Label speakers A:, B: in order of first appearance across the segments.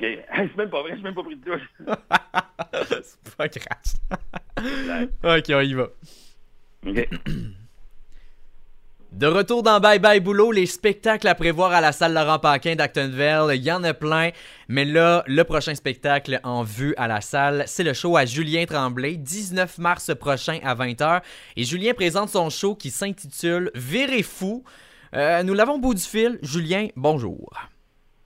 A: OK. c'est même pas vrai, j'ai même pas pris de douche.
B: c'est pas grave. ok, on y va.
A: OK.
B: De retour dans Bye Bye Boulot, les spectacles à prévoir à la salle Laurent Paquin d'Actonville, il y en a plein, mais là, le prochain spectacle en vue à la salle, c'est le show à Julien Tremblay, 19 mars prochain à 20h, et Julien présente son show qui s'intitule Virez fou. Euh, nous l'avons au bout du fil. Julien, bonjour.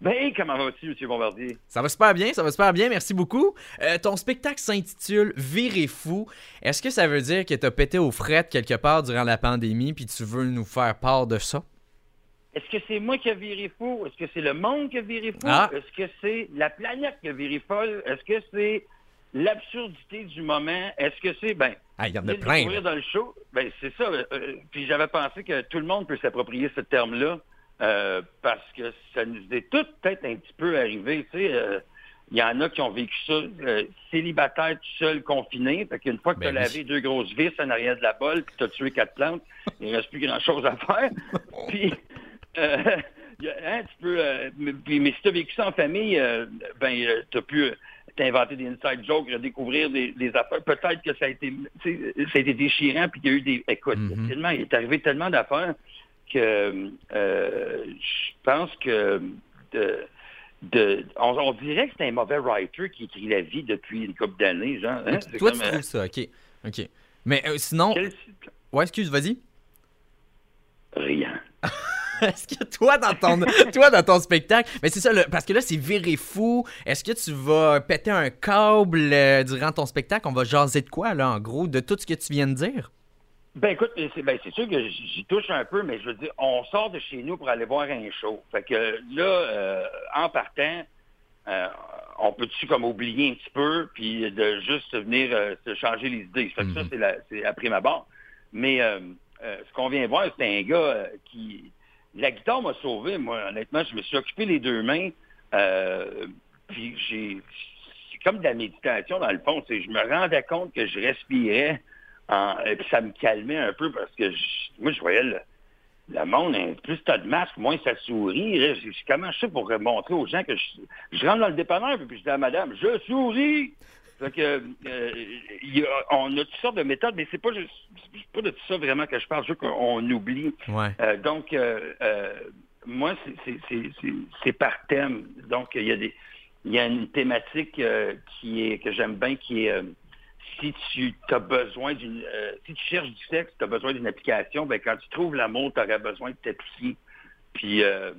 A: Ben, comment vas-tu, M. Bombardier?
B: Ça va super bien, ça va super bien, merci beaucoup. Euh, ton spectacle s'intitule Virez fou. Est-ce que ça veut dire que tu as pété aux frettes quelque part durant la pandémie puis tu veux nous faire part de ça?
A: Est-ce que c'est moi qui ai viré fou? Est-ce que c'est le monde qui a viré fou?
B: Ah.
A: Est-ce que c'est la planète qui a viré folle? Est-ce que c'est l'absurdité du moment? Est-ce que c'est, ben,
B: Ah, il y en a plein. là.
A: dans le show, ben c'est ça. euh, euh, puis j'avais pensé que tout le monde peut s'approprier ce terme-là euh, parce que ça nous est tout peut-être un petit peu arrivé. Tu sais, euh, il y en a qui ont vécu ça euh, célibataire, tout seul, confiné. Fait qu'une fois que
B: Ben
A: tu as
B: oui.
A: lavé deux grosses vis en arrière de la bolle, puis tu as tué quatre plantes, il reste plus grand-chose à faire. puis, euh, hein, tu peux... euh, mais, puis- mais si tu as vécu ça en famille, euh, ben, tu as pu... euh, t'inventer des inside jokes, redécouvrir des, des affaires. Peut-être que ça a été, ça a été déchirant, puis qu'il y a eu des. Écoute,
B: Mhm.
A: tellement, il est arrivé tellement d'affaires que euh, je pense que de, de, on, on dirait que c'est un mauvais writer qui écrit la vie depuis une couple d'années, genre. hein?
B: Toi,
A: comme,
B: tu
A: euh,
B: trouves ça, ok. Ok. Mais euh, sinon.
A: quel-
B: Ouais, excuse, vas-y.
A: Rien.
B: Est-ce que toi, dans ton, toi, dans ton spectacle, mais c'est ça, le- parce que là, c'est viré fou. Est-ce que tu vas péter un câble euh, durant ton spectacle? On va jaser de quoi, là, en gros, de tout ce que tu viens de dire?
A: Ben écoute, c'est ben, c'est sûr que j'y touche un peu, mais je veux dire, on sort de chez nous pour aller voir un show. Fait que là, euh, en partant, euh, on peut-tu comme oublier un petit peu, puis de juste venir euh, se changer les idées? Fait que ça,
B: Mhm.
A: c'est après ma barre. Mais euh, euh, ce qu'on vient voir, c'est un gars qui... La guitare m'a sauvé, moi, honnêtement. Je me suis occupé les deux mains, euh, puis j'ai... C'est comme de la méditation, dans le fond. C'est- Je me rendais compte que je respirais, en- et puis ça me calmait un peu parce que je- moi, je voyais le, le monde, hein, plus t'as de masque, moins ça sourit. Là, Je, je- comment je fais pour montrer aux gens que je, je rentre dans le dépanneur puis je dis à madame, je souris. Fait que, euh, il y a- on a toutes sortes de méthodes, mais c'est pas, juste- pas de tout ça vraiment que je parle, je veux qu'on oublie.
B: Ouais.
A: Euh, donc, euh, euh, moi, c'est- par thème. Donc, il y a des, il y a une thématique euh, qui est que j'aime bien, qui est euh, si tu as besoin d'une, euh, si tu cherches du sexe, tu as besoin d'une application, ben quand tu trouves l'amour, tu aurais besoin de t'appliquer. Puis, euh,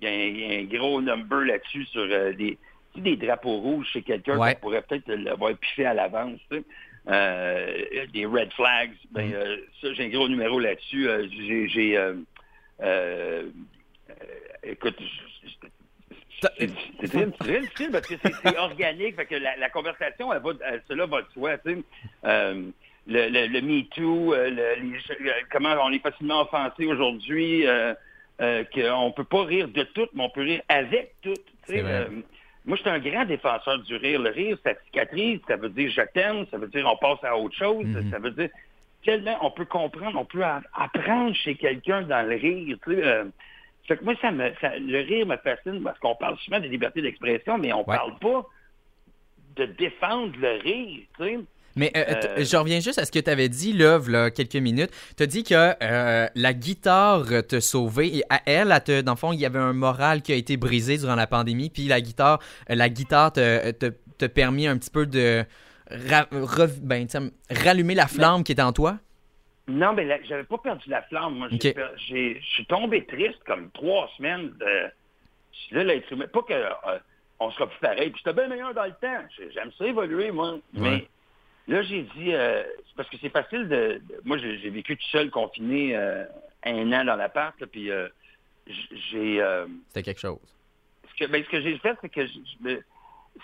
A: il y, a un- il y a un gros number là-dessus sur euh, des, des drapeaux rouges chez quelqu'un
B: Ouais.
A: qu'on pourrait peut-être l'avoir piffé à l'avance. tu sais. Euh, des red flags. Ben, euh, ça, j'ai un gros numéro là-dessus. Euh, j'ai, euh, euh, euh, écoute, c'est très, difficile parce que c'est organique, fait que la, la conversation, elle va, elle- cela va de soi, tu sais. Euh, le, le, le Me Too, euh, euh, comment on est facilement offensé aujourd'hui, euh, euh, qu'on peut pas rire de tout, mais on peut rire avec tout. tu sais. Moi, je suis un grand défenseur du rire. Le rire, ça cicatrise, ça veut dire je t'aime, ça veut dire on passe à autre chose,
B: Mhm.
A: ça veut dire tellement on peut comprendre, on peut apprendre chez quelqu'un dans le rire. Tu sais, fait que moi, ça me, ça- le rire me fascine parce qu'on parle souvent de liberté d'expression, mais on
B: Ouais.
A: parle pas de défendre le rire. Tu sais.
B: Mais euh,
A: Euh,
B: je reviens juste à ce que tu avais dit, là, là, quelques minutes. Tu as dit que euh, la guitare te sauvait et à elle, elle te- dans le fond, il y avait un moral qui a été brisé durant la pandémie, puis la guitare, euh, la guitare te, te, te permis un petit peu de ra- rev- ben, rallumer la flamme qui est en toi?
A: Non, mais là, j'avais pas perdu la flamme. Moi, j'ai
B: Ok.
A: per- j'ai- je suis tombé triste comme trois semaines de. Là, l'être humain. Pas que euh, on sera plus pareil. Puis j'étais bien meilleur dans le temps. J'ai- J'aime ça évoluer, moi. Mais là, j'ai dit euh, parce que c'est facile de. de- moi, j'ai vécu tout seul, confiné euh, un an dans l'appart. là, Puis euh, j'ai. euh,
B: C'était quelque chose.
A: ce que, ben, ce que j'ai fait, c'est que me-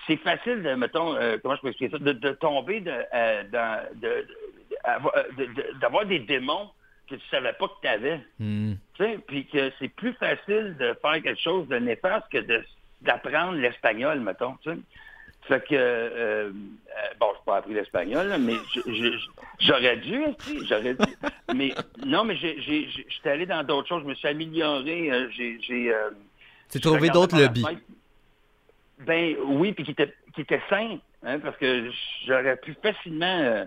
A: c'est facile de, mettons, euh, comment je peux expliquer ça, de, de tomber de, euh, dans, de, de- euh, d'avoir des démons que tu savais pas que tu avais.
B: Hmm.
A: Tu sais, puis que c'est plus facile de faire quelque chose de néfaste que d'apprendre l'espagnol, mettons, tu sais. Fait que, euh, euh, bon, je n'ai pas appris l'espagnol, mais j'aurais dû, j'aurais dû. Mais non, mais j'étais allé dans d'autres choses, je me suis amélioré, euh, j'ai, je
B: trouvé d'autres lobbies.
A: Ben oui, puis qui était, qui était sain, hein, parce que j'aurais pu facilement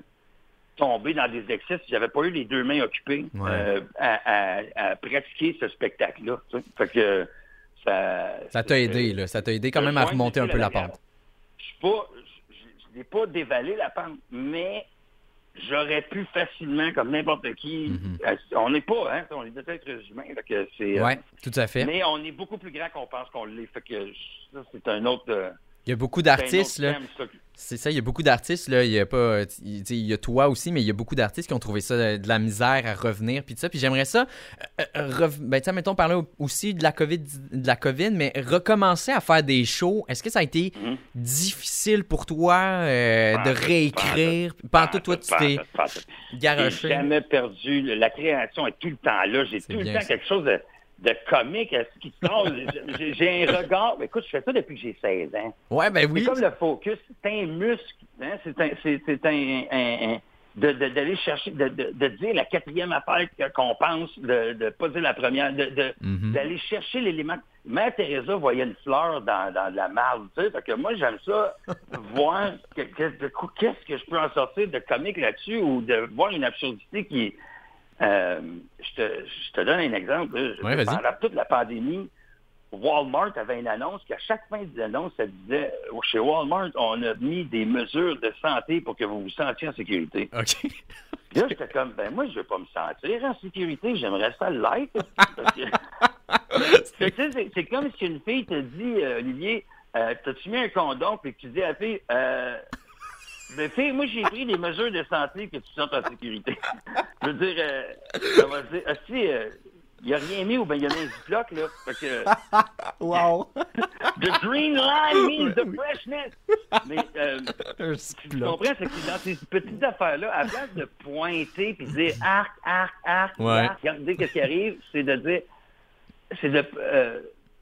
A: tomber dans des excès si j'avais pas eu les deux mains occupées
B: Ouais.
A: euh, à, à- à pratiquer ce spectacle-là. tu sais. Fait que ça.
B: Ça t'a aidé, là. Ça t'a aidé quand même à remonter un peu la
A: la
B: pente.
A: Je suis pas. Je n'ai pas dévalé la pente, mais j'aurais pu facilement, comme n'importe qui.
B: Mhm.
A: euh, On n'est pas, hein? On est des êtres humains. fait que c'est, euh,
B: Ouais, tout à fait.
A: mais on est beaucoup plus grand qu'on pense qu'on l'est. Fait que ça, c'est un autre.
B: Il y a beaucoup
A: un
B: d'artistes, là. C'est ça, il y a beaucoup d'artistes, là. Il y a pas. euh, Il y a toi aussi, mais il y a beaucoup d'artistes qui ont trouvé ça euh, de la misère à revenir, puis tout ça. Puis j'aimerais ça. euh, euh, rev- Ben, tu mettons, parler au- aussi de la COVID, de la COVID, mais recommencer à faire des shows. Est-ce que ça a été
A: Mhm.
B: difficile pour toi euh, de réécrire? Pantoute, toi, tu t'es
A: pantoute. J'ai
B: garoché.
A: jamais perdu. La création est tout le temps là. J'ai tout le temps
B: ça.
A: quelque chose de, de comique à ce qui se passe. J'ai- un regard. Écoute, je fais ça depuis que j'ai 16 ans.
B: Ouais, ben oui.
A: C'est comme le focus. C'est un muscle. hein, C'est un, c'est, un, un- un- de, de- d'aller chercher, de, de, de dire la quatrième affaire qu'on pense, de ne pas dire la première,
B: Mhm.
A: d'aller chercher l'élément. Mère Teresa voyait une fleur dans, dans de la marde, tu sais. Fait que moi, j'aime ça, voir que- que- qu'est-ce que je peux en sortir de comique là-dessus ou de voir une absurdité qui... euh, je, te, je te donne un exemple.
B: Ouais.
A: Pendant toute la pandémie, Walmart avait une annonce qu'à chaque fin de l'annonce, ça disait chez Walmart, on a mis des mesures de santé pour que vous vous sentiez en sécurité.
B: OK.
A: Puis là, j'étais comme, ben moi, je veux pas me sentir en sécurité, j'aimerais ça l'être. Que- c'est- comme si une fille te dit, euh, Olivier, euh, t'as-tu mis un condom, puis tu dis à la fille, euh, ben, fille, moi, j'ai pris des mesures de santé que tu te sentes en sécurité. je veux dire, euh, va dire, ah, si, euh, il a rien mis ou ben il y en a un ziploc, là. Fait que,
B: Wow.
A: the green line means the freshness. Mais, euh,
B: Un
A: tu
B: plat.
A: comprends, c'est que dans ces petites affaires-là, à place de pointer puis de dire arc, arc, arc,
B: Ouais.
A: arc, regardez ce qui arrive, c'est de dire, c'est de, euh,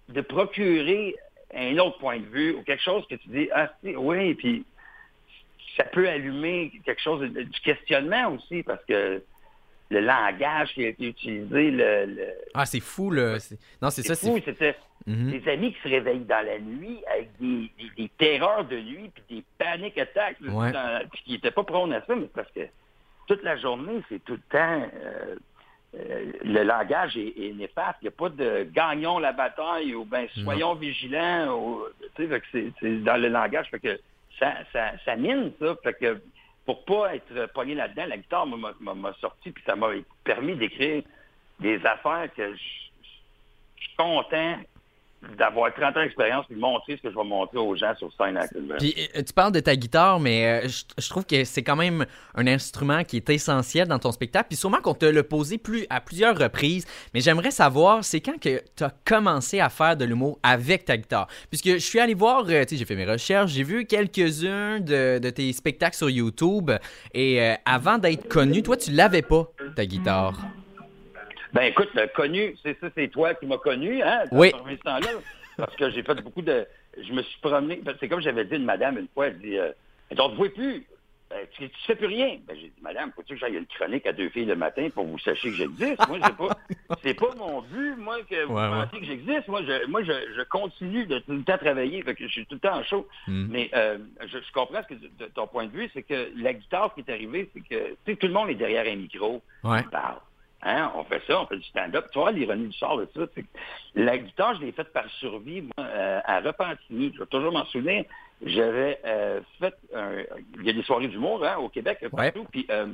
A: de procurer un autre point de vue ou quelque chose que tu dis, ah, si, oui, puis ça peut allumer quelque chose, du questionnement aussi, parce que le langage qui a été utilisé, le, le-
B: Ah, c'est fou, là. C'est- Non, c'est ça,
A: c'est fou, c'était
B: Mhm.
A: des amis qui se réveillent dans la nuit avec des, des, des terreurs de nuit puis des panic attacks, là,
B: Ouais.
A: dans- puis qui n'étaient pas prônes à ça, mais parce que toute la journée, c'est tout le temps euh, euh, le langage est, est néfaste. Il n'y a pas de gagnons la bataille ou ben soyons vigilants. Ou, dans le langage, fait que ça, ça, ça mine ça. Fait que pour pas être pogné là-dedans, la guitare m'a, sorti puis ça m'a permis d'écrire des affaires que je suis content d'avoir 30 ans d'expérience de montrer ce que je vais montrer aux gens sur scène actuellement.
B: Puis euh, tu parles de ta guitare, mais euh, je, je trouve que c'est quand même un instrument qui est essentiel dans ton spectacle. Puis sûrement qu'on te l'a posé plus, à plusieurs reprises. Mais j'aimerais savoir, c'est quand que tu as commencé à faire de l'humour avec ta guitare? Puisque je suis allé voir, euh, tu sais, j'ai fait mes recherches, j'ai vu quelques-uns de, tes spectacles sur YouTube. Et avant d'être connu, toi, tu l'avais pas, ta guitare.
A: Ben écoute, le connu, c'est ça, c'est toi qui m'as connu, hein,
B: Oui.
A: ce. Parce que j'ai fait beaucoup de. Je me suis promené. C'est comme j'avais dit à une madame une fois, elle dit euh, On ne te voit plus? Ben, tu, tu fais plus rien. Ben, j'ai dit, Madame, faut-tu que j'aille une chronique à deux filles le matin pour que vous sachiez que j'existe? Moi, c'est pas, c'est pas mon but, moi, que vous
B: Ouais,
A: que j'existe. Moi, je, moi, je, je continue de tout le temps travailler. Fait que je suis tout le temps en show.
B: Mm.
A: Mais euh, je, je comprends ce que de ton point de vue, c'est que la guitare qui est arrivée, c'est que tu sais, tout le monde est derrière un micro.
B: Ouais.
A: Parle. Hein, on fait ça, on fait du stand-up. Tu vois l'ironie du sort de ça. c'est que la guitare, je l'ai faite par survie, moi, euh, à Repentigny. Je vais toujours m'en souvenir. J'avais euh, fait un... Il y a des soirées d'humour hein, au Québec, partout. Puis euh,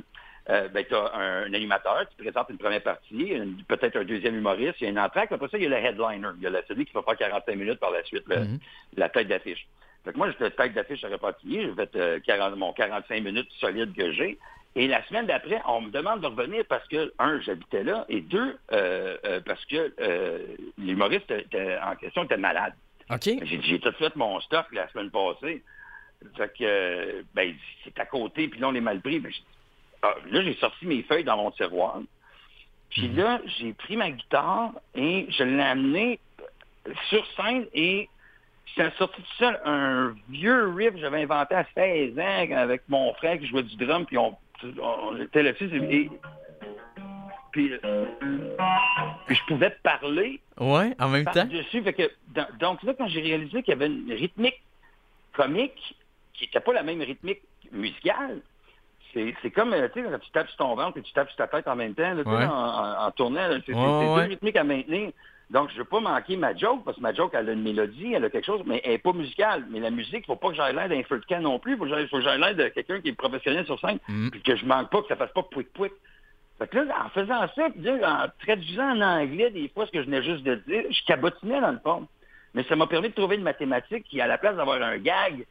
A: euh, ben, tu as un, un animateur qui présente une première partie, peut-être un deuxième humoriste, il y a une entraque. Après ça, il y a le headliner. Il y a la- celui qui va faire 45 minutes par la suite, le-
B: Mhm.
A: la tête d'affiche. Fait que moi, j'étais tête d'affiche à Repentigny. J'ai fait euh, 40 mon 45 minutes solide que j'ai. Et la semaine d'après, on me demande de revenir parce que, un, j'habitais là, et deux, euh, euh, parce que euh, l'humoriste en question était malade.
B: OK.
A: J'ai dit, j'ai tout fait mon stock la semaine passée. Fait que, euh, ben, c'est à côté, puis là, on est mal pris. Ben, ah, là, j'ai sorti mes feuilles dans mon tiroir. Puis là, j'ai pris ma guitare et je l'ai amené sur scène et j'ai sorti tout seul un vieux riff que j'avais inventé à 16 ans avec mon frère qui jouait du drum, puis on, on était là-dessus. Et, puis, euh, puis je pouvais parler
B: Ouais, en même temps.
A: par-dessus. Fait que, dans- donc là, quand j'ai réalisé qu'il y avait une rythmique comique qui n'était pas la même rythmique musicale. C'est comme, tu sais, quand tu tapes sur ton ventre et tu tapes sur ta tête en même temps, là, en, en, tournant. C'est deux rythmiques à maintenir. Donc, je ne veux pas manquer ma joke, parce que ma joke, elle a une mélodie, elle a quelque chose, mais elle n'est pas musicale. Mais la musique, il ne faut pas que j'aille l'air d'un feu de camp non plus. Il faut que j'aille l'air de quelqu'un qui est professionnel sur scène, mm. puis que je manque pas, que ça fasse pas pouic pouic. Fait que là, en faisant ça, en traduisant en anglais des fois ce que je venais juste de dire, je cabotinais dans le fond. Mais ça m'a permis de trouver une mathématique qui, à la place d'avoir un gag,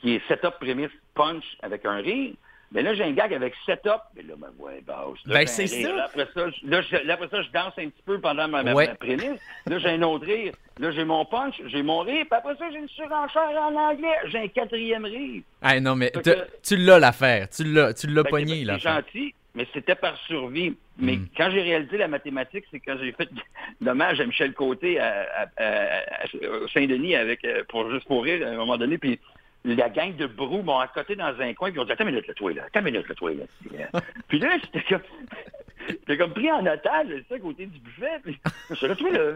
A: qui est setup, prémisse, punch avec un rire, mais là, j'ai un gag avec setup. Mais là, ma voix est basse.
B: ben, c'est ça.
A: Après ça, je, là, je, après ça, je danse un petit peu pendant ma, ma, prémisse. Là, j'ai un autre rire. Là, j'ai mon punch, j'ai mon rire. Puis après ça, j'ai une surenchère en anglais. J'ai un quatrième rire.
B: Ah non, mais tu l'as l'affaire. Tu l'as, tu l'as
A: ben,
B: pogné,
A: là. C'est gentil, mais c'était par survie. Mais hmm. quand j'ai réalisé la mathématique, c'est quand j'ai fait l'hommage à Michel Côté à, à, Saint-Denis avec euh, pour juste pour rire à un moment donné. Puis la gang de brou m'ont accoté dans un coin, puis ils ont dit Attends une minute, le toi, là. Attends une minute, le toi, là. puis là, j'étais comme, j'étais comme pris en otage, ça, à côté du buffet. Puis je suis là.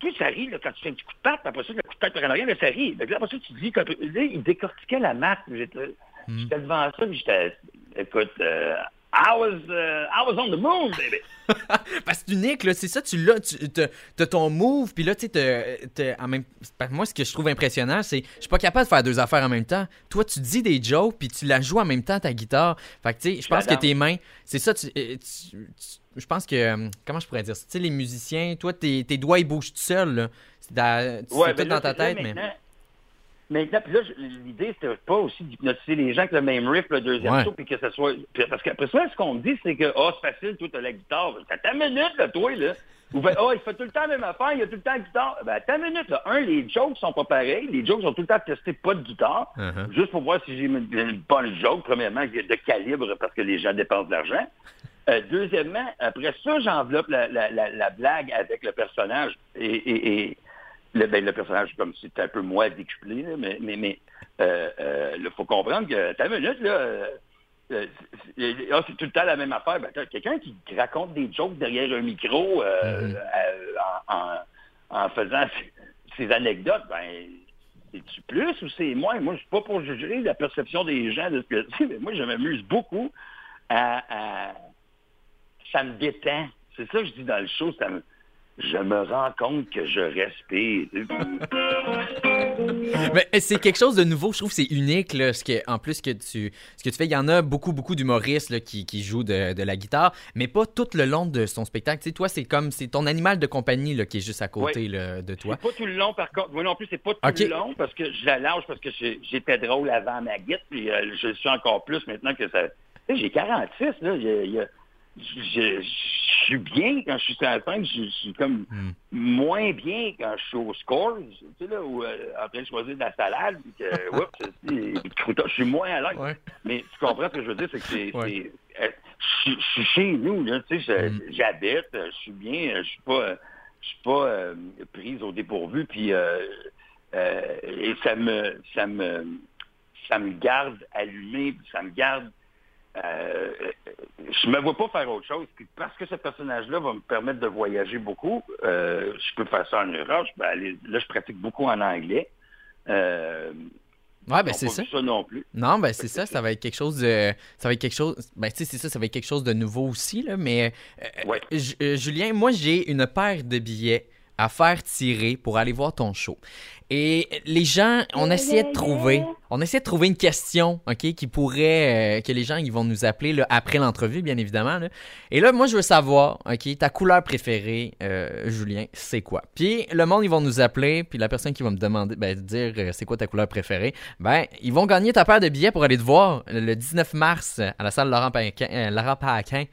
A: Puis ça rit là, quand tu fais un petit coup de patte, après ça, le coup de patte par en arrière, là, ça rit. Là, après ça, tu dis, là, il décortiquait la maths. J'étais mm. devant ça, puis j'étais, écoute, euh, I was, uh, I was on the move, baby.
B: Parce que unique, là, c'est ça, tu l'as, tu as ton move, puis là, tu sais, même... moi, ce que je trouve impressionnant, c'est je suis pas capable de faire deux affaires en même temps. Toi, tu dis des jokes, puis tu la joues en même temps, ta guitare. Fait que, tu sais, je pense que tes mains, c'est ça, tu, euh, je pense que, euh, comment je pourrais dire, tu sais, les musiciens, toi, tes, tes doigts, ils bougent tout seuls, là. C'est tout
A: ben
B: dans ta tête, mais...
A: Maintenant, puis là, l'idée, c'était pas aussi d'hypnotiser les gens avec le même riff, le deuxième show, puis que ça soit. parce qu'après ça, ce qu'on me dit, c'est que, oh, c'est facile, toi, t'as la guitare. T'as ta minute, là, toi, là. Ou ben, oh, il fait tout le temps la même affaire, il y a tout le temps la guitare. Ben, ta minute, là. Un, les jokes sont pas pareils. Les jokes sont tout le temps testés pas de guitare. Uh-huh. Juste pour voir si j'ai une bonne joke, premièrement, de calibre, parce que les gens dépensent de l'argent. Euh, deuxièmement, après ça, j'enveloppe la, la, la, blague avec le personnage. et, et le, ben, le personnage, comme c'est un peu moins décuplé, mais mais, mais euh, euh, faut comprendre que ta minute, là, euh, euh ah, c'est tout le temps la même affaire. Ben, quelqu'un qui raconte des jokes derrière un micro mm-hmm. en, en, faisant ses, anecdotes, ben c'est-tu plus ou c'est moins? Moi, je suis pas pour juger la perception des gens de ce que c'est, mais moi, je m'amuse beaucoup à, à, Ça me détend. C'est ça que je dis dans le show, ça me je me rends compte que je respire.
B: Mais c'est quelque chose de nouveau, je trouve que c'est unique, là, ce que, en plus que tu, ce que tu fais. Il y en a beaucoup, beaucoup d'humoristes qui, qui jouent de, de, la guitare, mais pas tout le long de son spectacle. Tu sais, toi, c'est comme, c'est ton animal de compagnie là, qui est juste à côté de toi.
A: Pas tout le long, par contre. Moi non plus, c'est pas tout le long, parce que je la lâche, parce que j'étais drôle avant ma guitare, puis euh, je suis encore plus maintenant que ça... J'ai 46, là, il y a je, suis bien quand je suis sur la scène, je, suis comme hmm. moins bien quand je suis au score, tu sais, là, où, euh, en train de choisir de la salade, puis que, oups, je suis moins à l'aise. Mais tu comprends ce que je veux dire, c'est que c'est, euh, je, suis chez nous, là, tu sais, hmm. j'habite, je suis bien, je suis pas, je suis pas euh, prise au dépourvu, puis et ça me, ça me, ça me garde allumé, ça me garde euh, je me vois pas faire autre chose. parce que ce personnage-là va me permettre de voyager beaucoup, euh, je peux faire ça en Europe. là, je pratique beaucoup en anglais. Euh,
B: ouais, ben c'est ça.
A: non plus.
B: Non, ben c'est ça. Ça va être quelque chose de, ça va être quelque chose. Ben tu sais, c'est ça. Ça va être quelque chose de nouveau aussi là. Mais Julien, moi j'ai une paire de billets à faire tirer pour aller voir ton show. Et les gens, on essayait de trouver, on essayait de trouver une question, ok, qui pourrait, euh, que les gens ils vont nous appeler là, après l'entrevue, bien évidemment. Et là, moi, je veux savoir, ok, ta couleur préférée, euh, Julien, c'est quoi? Puis le monde, ils vont nous appeler, puis la personne qui va me demander, ben, dire euh, c'est quoi ta couleur préférée, ben, ils vont gagner ta paire de billets pour aller te voir le 19 mars à la salle Laurent Paquin. Laurent Paquin.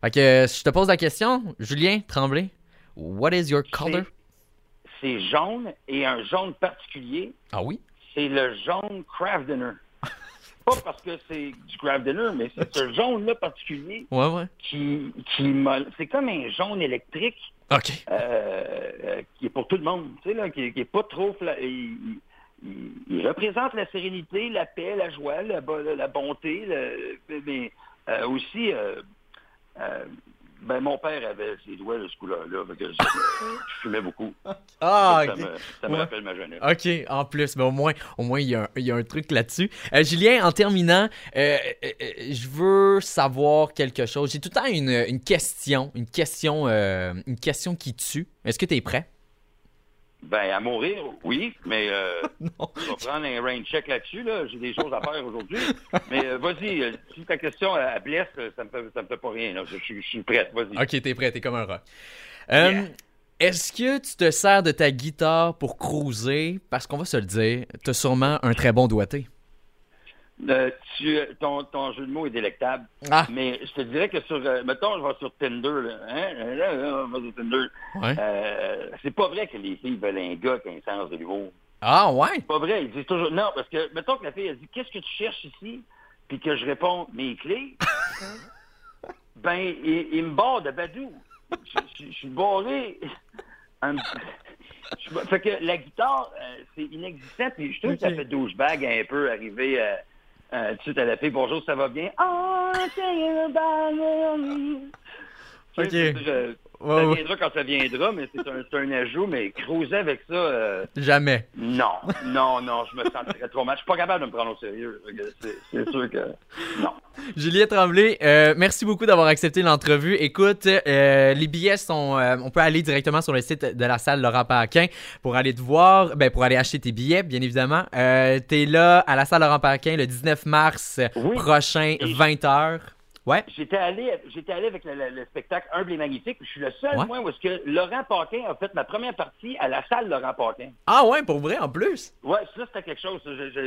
B: Fait que je te pose la question, Julien Tremblay, What is your color?
A: C'est jaune et un jaune particulier.
B: Ah oui?
A: C'est le jaune craft dinner. Pas parce que c'est du craft dinner, mais c'est ce jaune-là particulier
B: ouais, ouais.
A: qui, qui c'est comme un jaune électrique.
B: OK.
A: Euh, qui est pour tout le monde, tu sais, là, qui, qui est pas trop... Il, il, représente la sérénité, la paix, la joie, la, la bonté, mais euh, aussi... Euh, Ben, mon père avait ses doigts de ce couleur-là. fait que Je, fumais beaucoup.
B: Ah,
A: ça me, ça me
B: Ouais.
A: rappelle ma jeunesse.
B: OK, en plus, mais au moins, au moins il y, a un- il y a un truc là-dessus. Euh, Julien, en terminant, euh, euh, je veux savoir quelque chose. J'ai tout le temps une, une question, une question, une question qui tue. Est-ce que tu es prêt?
A: Ben, à mourir, oui, mais euh,
B: Non.
A: je vais prendre un rain check là-dessus. Là. J'ai des choses à faire aujourd'hui. Mais euh, vas-y, euh, si ta question elle, elle blesse, euh, ça me fait, ça me fait pas rien. Là. Je, je- je suis prête, vas-y.
B: OK, t'es prêt, t'es comme un rock. Euh,
A: Yeah.
B: Est-ce que tu te sers de ta guitare pour cruiser? Parce qu'on va se le dire, t'as sûrement un très bon doigté.
A: Euh, tu, ton, ton jeu de mots est délectable.
B: Ah!
A: Mais je te dirais que sur, euh, mettons, je vais sur Tinder, là, hein, là, là, on va sur Tinder.
B: Ouais.
A: Euh, c'est pas vrai que les filles veulent un gars qui a un sens de l'humour.
B: Ah, ouais?
A: C'est pas vrai. Ils disent toujours, non, parce que, mettons que la fille, elle dit, qu'est-ce que tu cherches ici? Puis que je réponds, mes clés? ben, il, il me barre de badou. Je, je- je suis barré. Un- je- fait que la guitare, euh, c'est inexistant. Puis je trouve que ça fait douchebag un peu arriver euh, euh, de suite à la fille. Bonjour, ça va bien? Oh. Tu sais,
B: Ok.
A: Ça viendra quand ça viendra, mais c'est un, un ajout. Mais cruiser avec ça, euh,
B: Jamais.
A: non, non, non, je me sentirais trop mal. Je suis pas capable de me prendre au sérieux. C'est sûr que non.
B: Juliette Tremblay, euh, merci beaucoup d'avoir accepté l'entrevue. Écoute, euh, les billets sont. on peut aller directement sur le site de la salle Laurent Paquin pour aller te voir, ben, pour aller acheter tes billets, bien évidemment. Euh, T'es là à la salle Laurent Paquin le 19 mars
A: Oui.
B: prochain,
A: Et-
B: 20h. Ouais.
A: J'étais allé, j'étais allé avec le, le- le spectacle Humble et Magnifique. puis Je suis le seul,
B: Ouais.
A: moi, où est-ce que Laurent Paquin a fait ma première partie à la salle Laurent Paquin.
B: Ah ouais, pour vrai, en plus?
A: Ouais, ça, c'était quelque chose.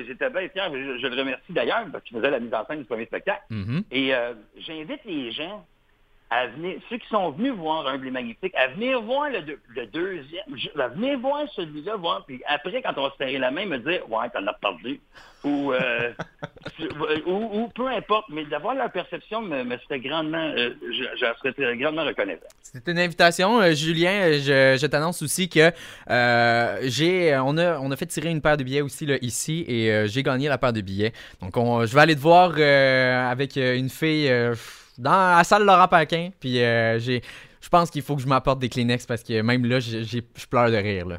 A: J'étais bien fier. Je, je le remercie d'ailleurs parce qu'il faisait la mise en scène du premier spectacle.
B: Mhm.
A: Et euh, j'invite les gens à venir, ceux qui sont venus voir Humble et Magnifique, à venir voir le, deux- le deuxième, à venir voir celui-là, voir, puis après, quand on va se serrer la main, me dire, ouais, t'en as perdu. Ou, euh, ou, ou peu importe, mais d'avoir leur perception me, me serait grandement, euh, je, je serais grandement reconnaissant.
B: C'était une invitation, Euh, Julien. euh, Je, je t'annonce aussi que euh, j'ai, on a, on a fait tirer une paire de billets aussi là, ici et euh, j'ai gagné la paire de billets. Donc, on, je vais aller te voir euh, avec une fille euh, dans la salle Laurent Paquin. Puis, euh, j'ai, je pense qu'il faut que je m'apporte des Kleenex parce que même là, je pleure de rire. Là.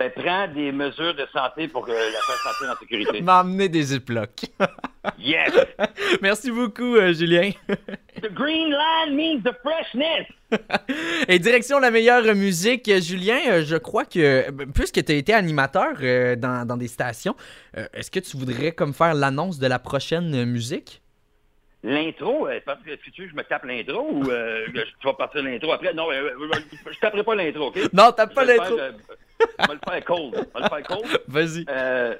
A: Ben, prends des mesures de santé pour que la faire sentir en sécurité.
B: M'emmener des ziplocs.
A: Yes!
B: Merci beaucoup, euh, Julien.
A: The green line means the freshness!
B: Et direction la meilleure musique, euh, Julien, euh, je crois que, euh, puisque tu as été animateur euh, dans, dans des stations, euh, est-ce que tu voudrais comme faire l'annonce de la prochaine euh, musique?
A: L'intro, euh, parce que si tu veux que je me tape l'intro ou euh, tu vas partir l'intro après? Non, euh, euh, je taperai pas l'intro, OK?
B: Non, t'as pas l'intro.
A: euh, vais le faire cold. Vais le faire cold.
B: Vas-y.
A: Euh,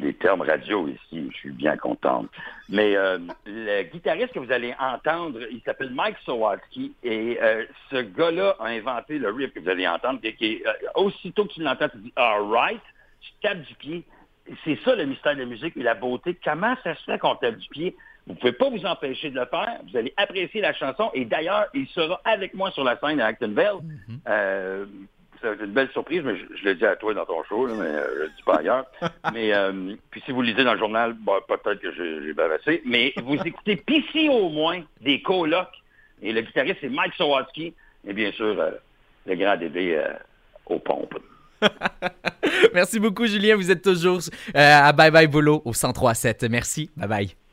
A: des termes radio ici, je suis bien contente. Mais euh, le guitariste que vous allez entendre, il s'appelle Mike Sawatsky et euh, ce gars-là a inventé le riff que vous allez entendre, qui, euh, aussitôt que tu l'entends, tu dis « all right », tu tapes du pied. C'est ça le mystère de la musique et la beauté. Comment ça se fait qu'on tape du pied? Vous pouvez pas vous empêcher de le faire. Vous allez apprécier la chanson. Et d'ailleurs, il sera avec moi sur la scène à Actonville. Euh, c'est une belle surprise, mais je, je l'ai dit à toi dans ton show, là, mais euh, je le dis pas ailleurs. mais euh, puis si vous le lisez dans le journal, bah, peut-être que j'ai j'ai bavassé. Mais vous écoutez Pissy au moins des colocs. Et le guitariste, c'est Mike Sawatsky. Et bien sûr, euh, le grand Dédé euh, aux pompes.
B: Merci beaucoup, Julien. Vous êtes toujours euh, à Bye Bye Boulot au 103.7. Merci. Bye bye.